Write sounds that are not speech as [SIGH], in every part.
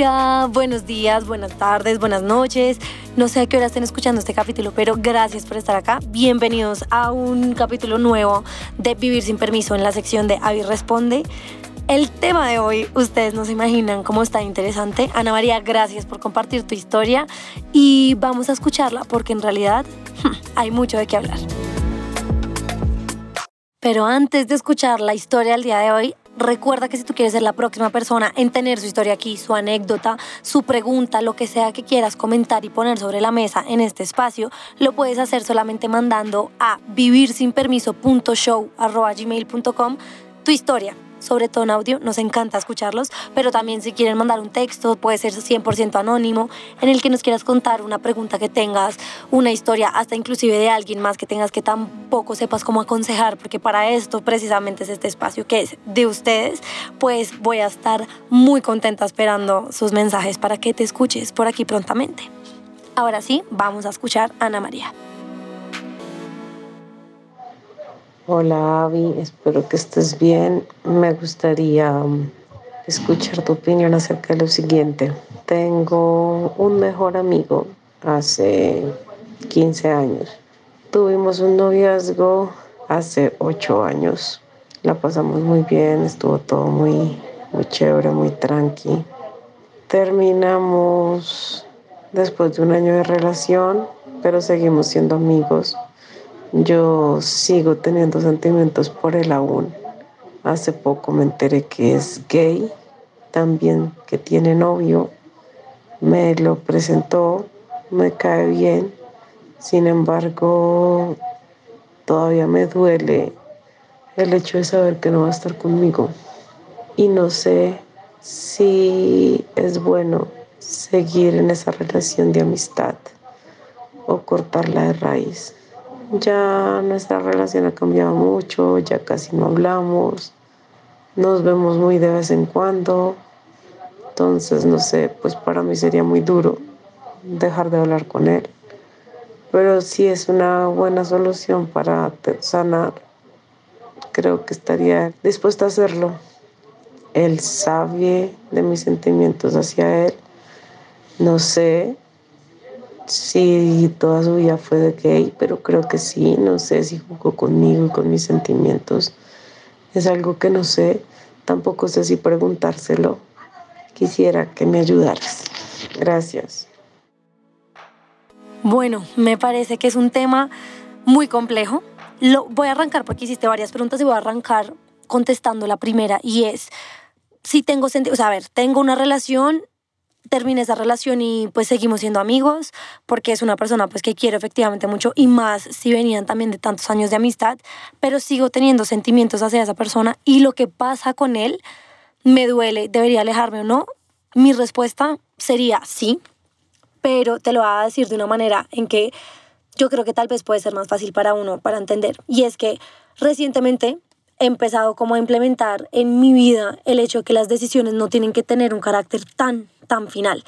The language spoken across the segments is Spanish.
Buenos días, buenas tardes, buenas noches. No sé a qué hora estén escuchando este capítulo, pero gracias por estar acá. Bienvenidos a un capítulo nuevo de Vivir sin Permiso en la sección de Avi Responde. El tema de hoy, ustedes no se imaginan cómo está interesante. Ana María, gracias por compartir tu historia y vamos a escucharla porque en realidad hay mucho de qué hablar. Pero antes de escuchar la historia del día de hoy, recuerda que si tú quieres ser la próxima persona en tener su historia aquí, su anécdota, su pregunta, lo que sea que quieras comentar y poner sobre la mesa en este espacio, lo puedes hacer solamente mandando a vivirsinpermiso.show.gmail.com tu historia sobre todo en audio, nos encanta escucharlos, pero también si quieren mandar un texto, puede ser 100% anónimo, en el que nos quieras contar una pregunta que tengas, una historia, hasta inclusive de alguien más que tengas que tampoco sepas cómo aconsejar, porque para esto precisamente es este espacio que es de ustedes, pues voy a estar muy contenta esperando sus mensajes para que te escuches por aquí prontamente. Ahora sí, vamos a escuchar a Ana María. Hola Avi, espero que estés bien. Me gustaría um, escuchar tu opinión acerca de lo siguiente. Tengo un mejor amigo hace 15 años. Tuvimos un noviazgo hace 8 años. La pasamos muy bien, estuvo todo muy, muy chévere, muy tranqui. Terminamos después de un año de relación, pero seguimos siendo amigos. Yo sigo teniendo sentimientos por él aún. Hace poco me enteré que es gay, también que tiene novio. Me lo presentó, me cae bien. Sin embargo, todavía me duele el hecho de saber que no va a estar conmigo. Y no sé si es bueno seguir en esa relación de amistad o cortarla de raíz. Ya nuestra relación ha cambiado mucho, ya casi no hablamos, nos vemos muy de vez en cuando. Entonces, no sé, pues para mí sería muy duro dejar de hablar con él. Pero si es una buena solución para sanar, creo que estaría dispuesta a hacerlo. Él sabe de mis sentimientos hacia él. No sé, Sí, toda su vida fue de gay, pero creo que sí, no sé si jugó conmigo y con mis sentimientos. Es algo que no sé, tampoco sé si preguntárselo. Quisiera que me ayudaras. Gracias. Bueno, me parece que es un tema muy complejo. Lo voy a arrancar porque hiciste varias preguntas y voy a arrancar contestando la primera y es si tengo sentido, o sea, a ver, tengo una relación terminé esa relación y pues seguimos siendo amigos porque es una persona pues que quiero efectivamente mucho y más si venían también de tantos años de amistad, pero sigo teniendo sentimientos hacia esa persona y lo que pasa con él me duele, debería alejarme o no. Mi respuesta sería sí, pero te lo voy a decir de una manera en que yo creo que tal vez puede ser más fácil para uno para entender y es que recientemente he empezado como a implementar en mi vida el hecho de que las decisiones no tienen que tener un carácter tan tan final.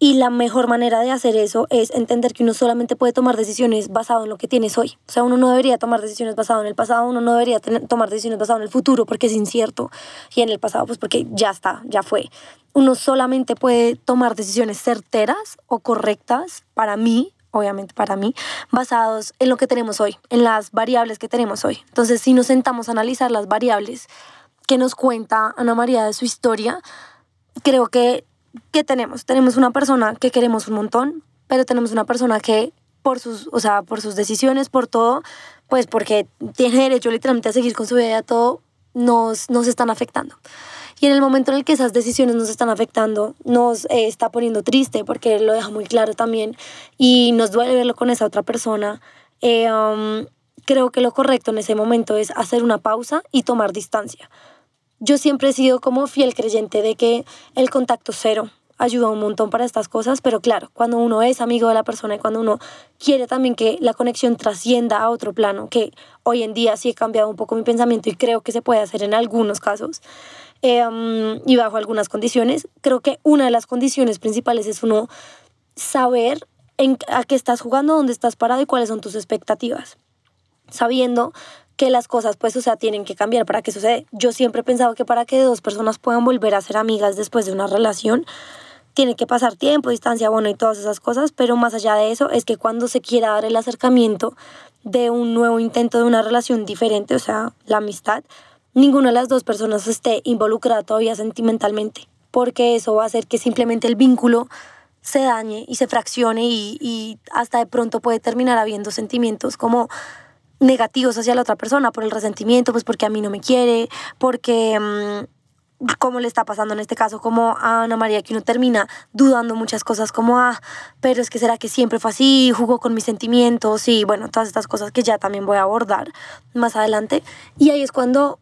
Y la mejor manera de hacer eso es entender que uno solamente puede tomar decisiones basado en lo que tienes hoy. O sea, uno no debería tomar decisiones basado en el pasado, uno no debería tomar decisiones basado en el futuro porque es incierto. Y en el pasado, pues porque ya está, ya fue. Uno solamente puede tomar decisiones certeras o correctas para mí, obviamente para mí, basados en lo que tenemos hoy, en las variables que tenemos hoy. Entonces, si nos sentamos a analizar las variables que nos cuenta Ana María de su historia, creo que ¿qué tenemos? Tenemos una persona que queremos un montón, pero tenemos una persona que por sus, o sea, por sus decisiones, por todo, pues porque tiene derecho literalmente a seguir con su vida, todo nos, nos están afectando. Y en el momento en el que esas decisiones nos están afectando, nos eh, está poniendo triste, porque lo deja muy claro también, y nos duele verlo con esa otra persona, eh, um, creo que lo correcto en ese momento es hacer una pausa y tomar distancia. Yo siempre he sido como fiel creyente de que el contacto cero ayuda un montón para estas cosas, pero claro, cuando uno es amigo de la persona y cuando uno quiere también que la conexión trascienda a otro plano, que hoy en día sí he cambiado un poco mi pensamiento y creo que se puede hacer en algunos casos em, y bajo algunas condiciones, creo que una de las condiciones principales es uno saber en, a qué estás jugando, dónde estás parado y cuáles son tus expectativas. Sabiendo que las cosas pues, o sea, tienen que cambiar para que suceda. Yo siempre he pensado que para que dos personas puedan volver a ser amigas después de una relación, tiene que pasar tiempo, distancia, bueno, y todas esas cosas, pero más allá de eso es que cuando se quiera dar el acercamiento de un nuevo intento de una relación diferente, o sea, la amistad, ninguna de las dos personas esté involucrada todavía sentimentalmente, porque eso va a hacer que simplemente el vínculo se dañe y se fraccione y, hasta de pronto puede terminar habiendo sentimientos como negativos hacia la otra persona por el resentimiento, pues porque a mí no me quiere, porque mm, como le está pasando en este caso, como a Ana María, que uno termina dudando muchas cosas, como, ah, pero es que será que siempre fue así, jugó con mis sentimientos y bueno, todas estas cosas que ya también voy a abordar más adelante. Y ahí es cuando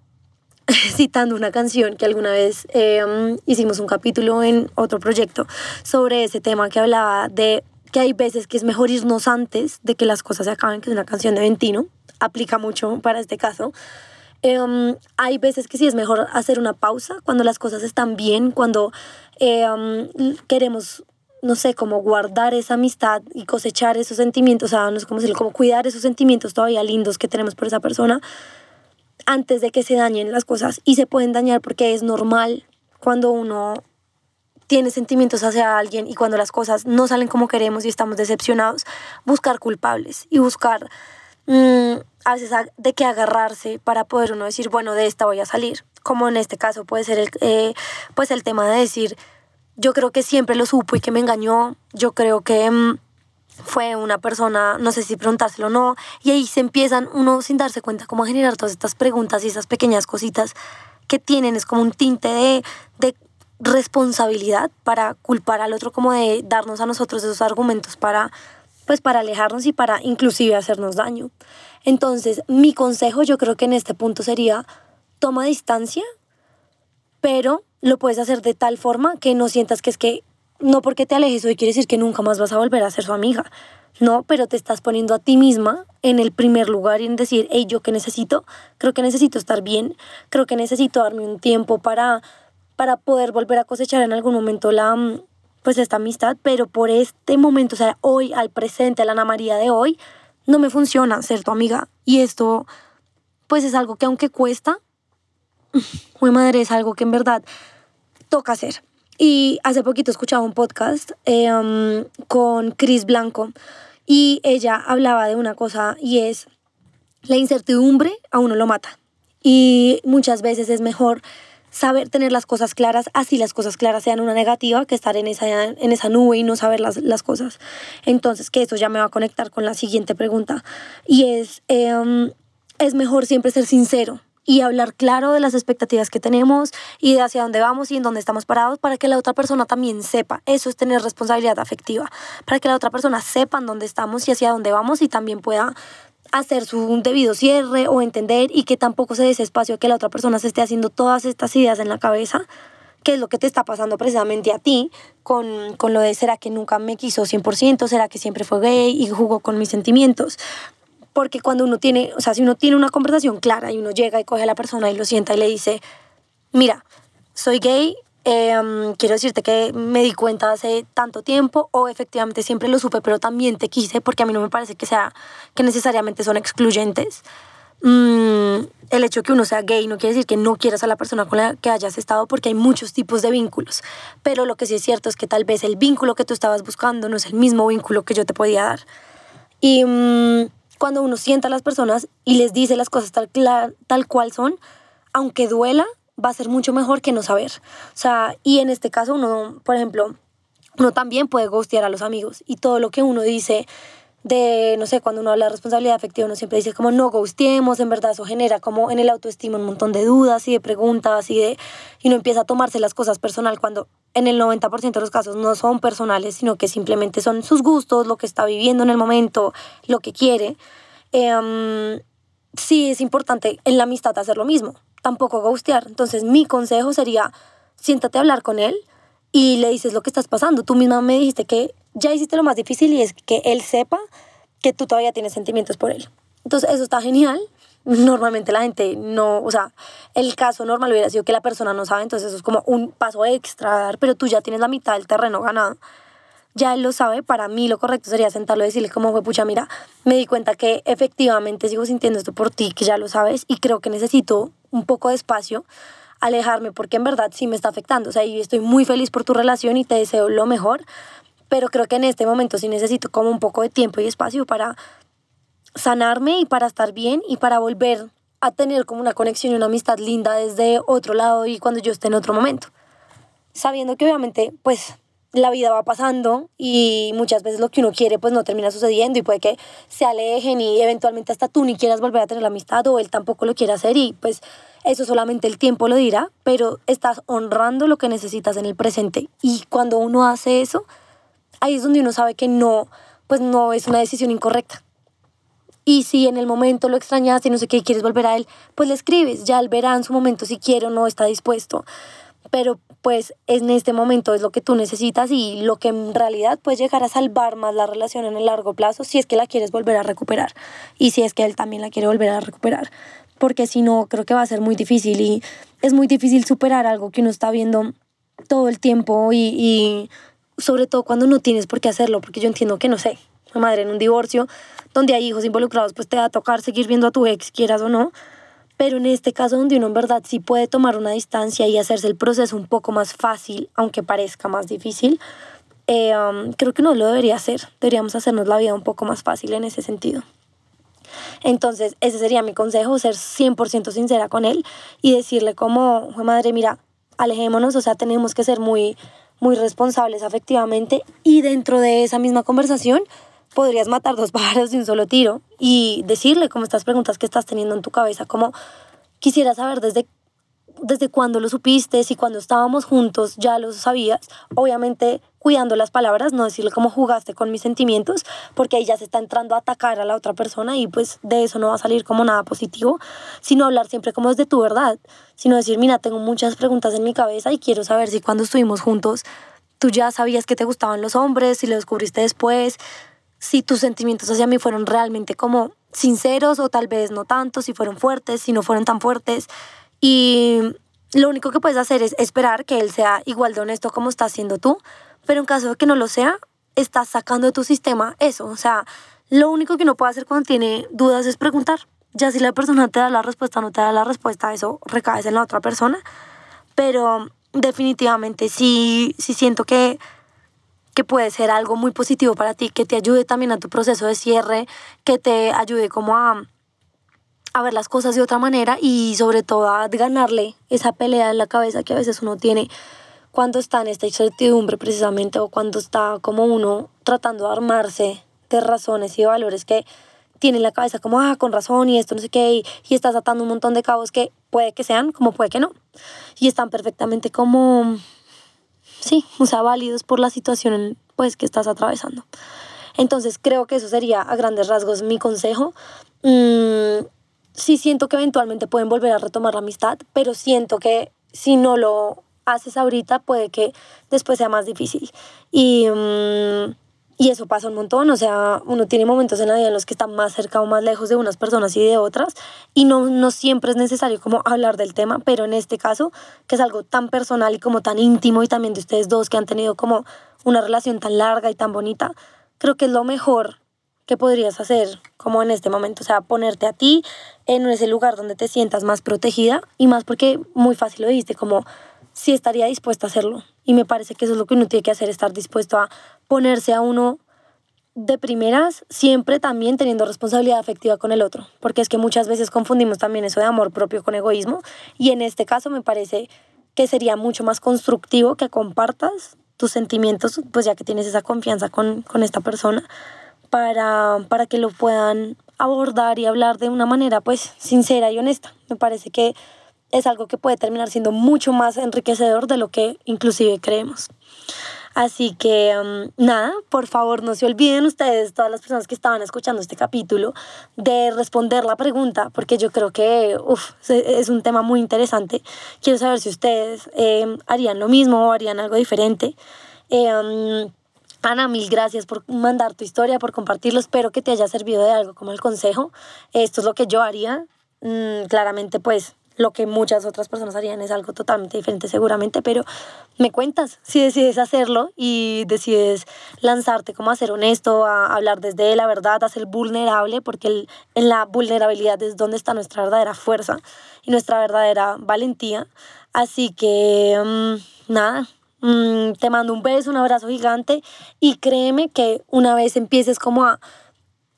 [LAUGHS] citando una canción que alguna vez em, hicimos un capítulo en otro proyecto sobre ese tema que hablaba de que hay veces que es mejor irnos antes de que las cosas se acaben, que es una canción de Ventino, aplica mucho para este caso. Em, hay veces que sí es mejor hacer una pausa cuando las cosas están bien, cuando em, queremos, no sé, como guardar esa amistad y cosechar esos sentimientos, o sea, no sé cómo decirlo, como cuidar esos sentimientos todavía lindos que tenemos por esa persona antes de que se dañen las cosas y se pueden dañar porque es normal cuando uno tiene sentimientos hacia alguien y cuando las cosas no salen como queremos y estamos decepcionados, buscar culpables y buscar mm, a veces de qué agarrarse para poder uno decir, bueno, de esta voy a salir. Como en este caso puede ser el, eh, pues el tema de decir, yo creo que siempre lo supo y que me engañó, yo creo que... Mm, fue una persona, no sé si preguntárselo o no, y ahí se empiezan uno sin darse cuenta cómo generar todas estas preguntas y esas pequeñas cositas que tienen, es como un tinte de, de responsabilidad para culpar al otro, como de darnos a nosotros esos argumentos para, pues para alejarnos y para inclusive hacernos daño. Entonces, mi consejo yo creo que en este punto sería, toma distancia, pero lo puedes hacer de tal forma que no sientas que es que no porque te alejes hoy quiere decir que nunca más vas a volver a ser su amiga. No, pero te estás poniendo a ti misma en el primer lugar y en decir, hey, yo que necesito, creo que necesito estar bien, creo que necesito darme un tiempo para, para poder volver a cosechar en algún momento la, mm, pues esta amistad, pero por este momento, o sea, hoy, al presente, a la Ana María de hoy, no me funciona ser tu amiga. Y esto, pues es algo que aunque cuesta, [LAUGHS] muy madre, es algo que en verdad toca hacer. Y hace poquito escuchaba un podcast em, con Chris Blanco y ella hablaba de una cosa y es la incertidumbre a uno lo mata. Y muchas veces es mejor saber tener las cosas claras, así las cosas claras sean una negativa, que estar en esa, en esa nube y no saber las, las cosas. Entonces, que eso ya me va a conectar con la siguiente pregunta. Y es, em, es mejor siempre ser sincero y hablar claro de las expectativas que tenemos y de hacia dónde vamos y en dónde estamos parados para que la otra persona también sepa. Eso es tener responsabilidad afectiva, para que la otra persona sepa en dónde estamos y hacia dónde vamos y también pueda hacer su debido cierre o entender y que tampoco se dé que la otra persona se esté haciendo todas estas ideas en la cabeza que es lo que te está pasando precisamente a ti con, con lo de será que nunca me quiso 100%, será que siempre fue gay y jugó con mis sentimientos porque cuando uno tiene, o sea, si uno tiene una conversación clara y uno llega y coge a la persona y lo sienta y le dice, mira, soy gay, em, quiero decirte que me di cuenta hace tanto tiempo o efectivamente siempre lo supe, pero también te quise porque a mí no me parece que sea, que necesariamente son excluyentes. Mm, el hecho de que uno sea gay no quiere decir que no quieras a la persona con la que hayas estado porque hay muchos tipos de vínculos. Pero lo que sí es cierto es que tal vez el vínculo que tú estabas buscando no es el mismo vínculo que yo te podía dar. Y mm, cuando uno sienta a las personas y les dice las cosas tal, tal cual son, aunque duela, va a ser mucho mejor que no saber. O sea, y en este caso uno, por ejemplo, uno también puede ghostear a los amigos y todo lo que uno dice de, no sé, cuando uno habla de responsabilidad afectiva, uno siempre dice como no ghosteemos, en verdad eso genera como en el autoestima un montón de dudas y de preguntas y de, y uno empieza a tomarse las cosas personal cuando en el 90% de los casos no son personales, sino que simplemente son sus gustos, lo que está viviendo en el momento, lo que quiere. Eh, sí es importante en la amistad hacer lo mismo, tampoco ghostear. Entonces mi consejo sería, siéntate a hablar con él y le dices lo que estás pasando. Tú misma me dijiste que ya hiciste lo más difícil y es que él sepa que tú todavía tienes sentimientos por él. Entonces eso está genial. Normalmente la gente no, o sea, el caso normal hubiera sido que la persona no sabe, entonces eso es como un paso extra dar, pero tú ya tienes la mitad del terreno ganado. Ya él lo sabe, para mí lo correcto sería sentarlo y decirle como fue, pucha, mira, me di cuenta que efectivamente sigo sintiendo esto por ti, que ya lo sabes, y creo que necesito un poco de espacio alejarme porque en verdad sí me está afectando. O sea, yo estoy muy feliz por tu relación y te deseo lo mejor, pero creo que en este momento sí necesito como un poco de tiempo y espacio para sanarme y para estar bien y para volver a tener como una conexión y una amistad linda desde otro lado y cuando yo esté en otro momento. Sabiendo que obviamente pues la vida va pasando y muchas veces lo que uno quiere pues no termina sucediendo y puede que se alejen y eventualmente hasta tú ni quieras volver a tener la amistad o él tampoco lo quiere hacer y pues eso solamente el tiempo lo dirá, pero estás honrando lo que necesitas en el presente y cuando uno hace eso, ahí es donde uno sabe que no, pues no es una decisión incorrecta. Y si en el momento lo extrañas y no sé qué quieres volver a él, pues le escribes, ya él verá en su momento si quiere o no está dispuesto. Pero pues en este momento es lo que tú necesitas y lo que en realidad puede llegar a salvar más la relación en el largo plazo si es que la quieres volver a recuperar y si es que él también la quiere volver a recuperar. Porque si no, creo que va a ser muy difícil y es muy difícil superar algo que uno está viendo todo el tiempo y, y sobre todo cuando no tienes por qué hacerlo, porque yo entiendo que no sé, madre en un divorcio donde hay hijos involucrados, pues te va a tocar seguir viendo a tu ex, quieras o no. Pero en este caso donde uno en verdad sí puede tomar una distancia y hacerse el proceso un poco más fácil, aunque parezca más difícil, eh, um, creo que no lo debería hacer. Deberíamos hacernos la vida un poco más fácil en ese sentido. Entonces, ese sería mi consejo, ser 100% sincera con él y decirle como, madre, mira, alejémonos, o sea, tenemos que ser muy, muy responsables afectivamente y dentro de esa misma conversación podrías matar dos [LAUGHS] pájaros de un solo tiro y decirle como estas preguntas que estás teniendo en tu cabeza, como quisiera saber desde, desde cuándo lo supiste, si cuando estábamos juntos ya lo sabías, obviamente cuidando las palabras, no decirle cómo jugaste con mis sentimientos, porque ahí ya se está entrando a atacar a la otra persona y pues de eso no va a salir como nada positivo, sino hablar siempre como es de tu verdad, sino decir, mira, tengo muchas preguntas en mi cabeza y quiero saber si cuando estuvimos juntos tú ya sabías que te gustaban los hombres, si lo descubriste después, si tus sentimientos hacia mí fueron realmente como sinceros o tal vez no tanto, si fueron fuertes, si no fueron tan fuertes. Y lo único que puedes hacer es esperar que él sea igual de honesto como estás siendo tú, pero en caso de que no lo sea, estás sacando de tu sistema eso. O sea, lo único que uno puede hacer cuando tiene dudas es preguntar. Ya si la persona te da la respuesta o no te da la respuesta, eso recae en la otra persona. Pero definitivamente sí, sí siento que que puede ser algo muy positivo para ti, que te ayude también a tu proceso de cierre, que te ayude como a, a ver las cosas de otra manera y sobre todo a ganarle esa pelea en la cabeza que a veces uno tiene cuando está en esta incertidumbre precisamente o cuando está como uno tratando de armarse de razones y de valores que tiene en la cabeza como, ah, con razón y esto no sé qué, y, y estás atando un montón de cabos que puede que sean como puede que no. Y están perfectamente como sí, o sea, válidos por la situación pues, que estás atravesando. Entonces creo que eso sería a grandes rasgos mi consejo. Mm, sí siento que eventualmente pueden volver a retomar la amistad, pero siento que si no lo haces ahorita puede que después sea más difícil. Y... Mm, y eso pasa un montón, o sea, uno tiene momentos en la vida en los que está más cerca o más lejos de unas personas y de otras, y no, no siempre es necesario como hablar del tema, pero en este caso, que es algo tan personal y como tan íntimo y también de ustedes dos que han tenido como una relación tan larga y tan bonita, creo que es lo mejor que podrías hacer como en este momento, o sea, ponerte a ti en ese lugar donde te sientas más protegida y más porque muy fácil lo dijiste, como si estaría dispuesta a hacerlo. Y me parece que eso es lo que uno tiene que hacer, estar dispuesto a ponerse a uno de primeras, siempre también teniendo responsabilidad afectiva con el otro, porque es que muchas veces confundimos también eso de amor propio con egoísmo, y en este caso me parece que sería mucho más constructivo que compartas tus sentimientos, pues ya que tienes esa confianza con, con esta persona, para, para que lo puedan abordar y hablar de una manera pues sincera y honesta. Me parece que es algo que puede terminar siendo mucho más enriquecedor de lo que inclusive creemos. Así que um, nada, por favor no se olviden ustedes, todas las personas que estaban escuchando este capítulo, de responder la pregunta, porque yo creo que es un tema muy interesante. Quiero saber si ustedes em, harían lo mismo o harían algo diferente. Eh, Ana, mil gracias por mandar tu historia, por compartirlo. Espero que te haya servido de algo como el consejo. Esto es lo que yo haría. Mm, claramente, pues lo que muchas otras personas harían es algo totalmente diferente seguramente, pero me cuentas si decides hacerlo y decides lanzarte como a ser honesto, a hablar desde la verdad, a ser vulnerable, porque en la vulnerabilidad es donde está nuestra verdadera fuerza y nuestra verdadera valentía. Así que, mm, nada, mm, te mando un beso, un abrazo gigante y créeme que una vez empieces como a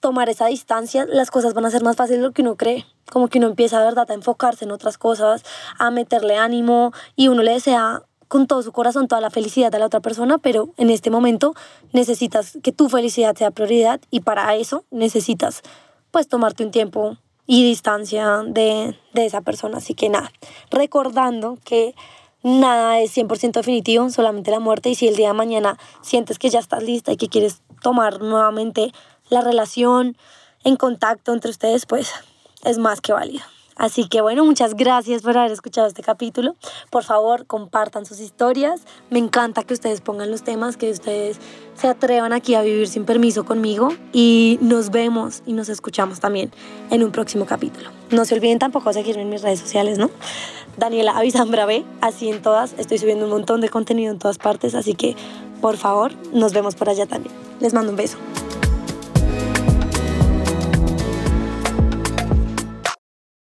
tomar esa distancia, las cosas van a ser más fáciles de lo que uno cree. Como que uno empieza, ¿verdad?, a enfocarse en otras cosas, a meterle ánimo y uno le desea con todo su corazón toda la felicidad a la otra persona, pero en este momento necesitas que tu felicidad sea prioridad y para eso necesitas pues tomarte un tiempo y distancia de, de esa persona. Así que nada, recordando que nada es 100% definitivo, solamente la muerte y si el día de mañana sientes que ya estás lista y que quieres tomar nuevamente la relación en contacto entre ustedes, pues es más que válido. Así que bueno, muchas gracias por haber escuchado este capítulo. Por favor, compartan sus historias. Me encanta que ustedes pongan los temas, que ustedes se atrevan aquí a vivir sin permiso conmigo y nos vemos y nos escuchamos también en un próximo capítulo. No se olviden tampoco seguirme en mis redes sociales, ¿no? Daniela Avisambra B, así en todas. Estoy subiendo un montón de contenido en todas partes, así que por favor, nos vemos por allá también. Les mando un beso.